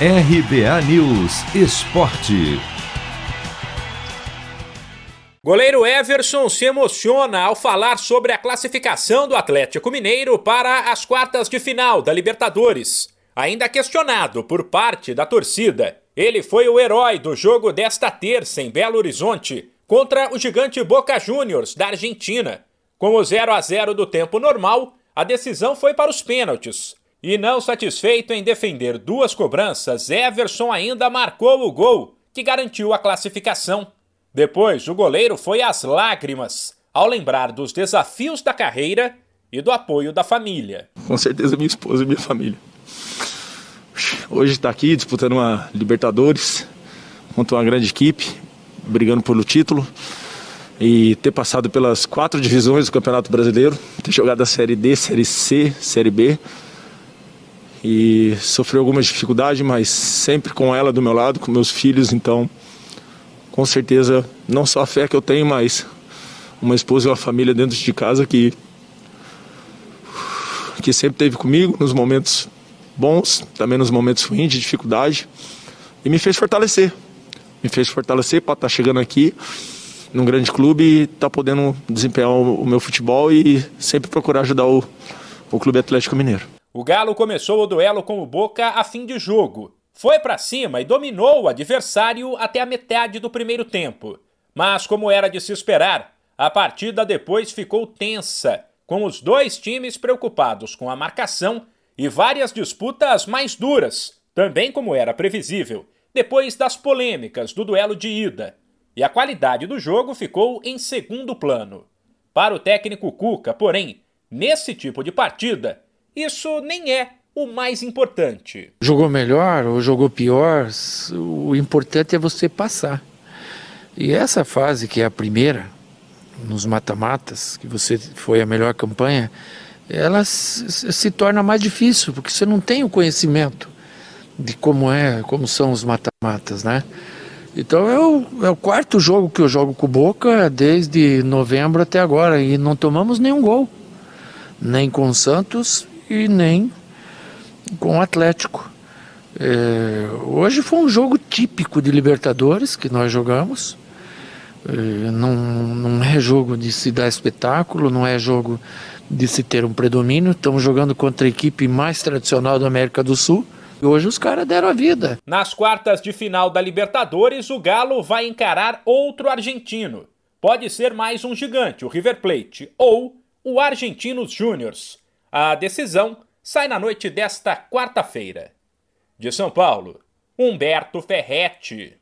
RBA News Esporte. Goleiro Everson se emociona ao falar sobre a classificação do Atlético Mineiro para as quartas de final da Libertadores. Ainda questionado por parte da torcida, ele foi o herói do jogo desta terça em Belo Horizonte contra o gigante Boca Juniors da Argentina. Com o 0 a 0 do tempo normal, a decisão foi para os pênaltis. E não satisfeito em defender duas cobranças, Everson ainda marcou o gol que garantiu a classificação. Depois, o goleiro foi às lágrimas ao lembrar dos desafios da carreira e do apoio da família. Com certeza, minha esposa e minha família. Hoje está aqui disputando uma Libertadores contra uma grande equipe, brigando pelo título e ter passado pelas quatro divisões do Campeonato Brasileiro, ter jogado a Série D, Série C, Série B e sofreu algumas dificuldades, mas sempre com ela do meu lado, com meus filhos, então com certeza não só a fé que eu tenho, mas uma esposa e uma família dentro de casa que que sempre teve comigo nos momentos bons, também nos momentos ruins de dificuldade e me fez fortalecer. Me fez fortalecer para estar tá chegando aqui num grande clube e estar tá podendo desempenhar o, meu futebol e sempre procurar ajudar o, o Clube Atlético Mineiro. O Galo começou o duelo com o Boca a fim de jogo. Foi para cima e dominou o adversário até a metade do primeiro tempo. Mas, como era de se esperar, a partida depois ficou tensa, com os dois times preocupados com a marcação e várias disputas mais duras, também como era previsível, depois das polêmicas do duelo de ida. E a qualidade do jogo ficou em segundo plano. Para o técnico Cuca, porém, nesse tipo de partida, isso nem é o mais importante. Jogou melhor ou jogou pior, o importante é você passar. E essa fase, que é a primeira, nos mata-matas, que você foi a melhor campanha, ela se, torna mais difícil, porque você não tem o conhecimento de como é, como são os mata-matas, né? Então é o, é o quarto jogo que eu jogo com o Boca desde novembro até agora e não tomamos nenhum gol, nem com o Santos e nem com o Atlético. É, hoje foi um jogo típico de Libertadores que nós jogamos. É, não, não é jogo de se dar espetáculo, não é jogo de se ter um predomínio. Estamos jogando contra a equipe mais tradicional da América do Sul. E hoje os caras deram a vida. Nas quartas de final da Libertadores, o Galo vai encarar outro argentino. Pode ser mais um gigante, o River Plate, ou o Argentinos Júniors. A decisão sai na noite desta quarta-feira. De São Paulo, Humberto Ferretti.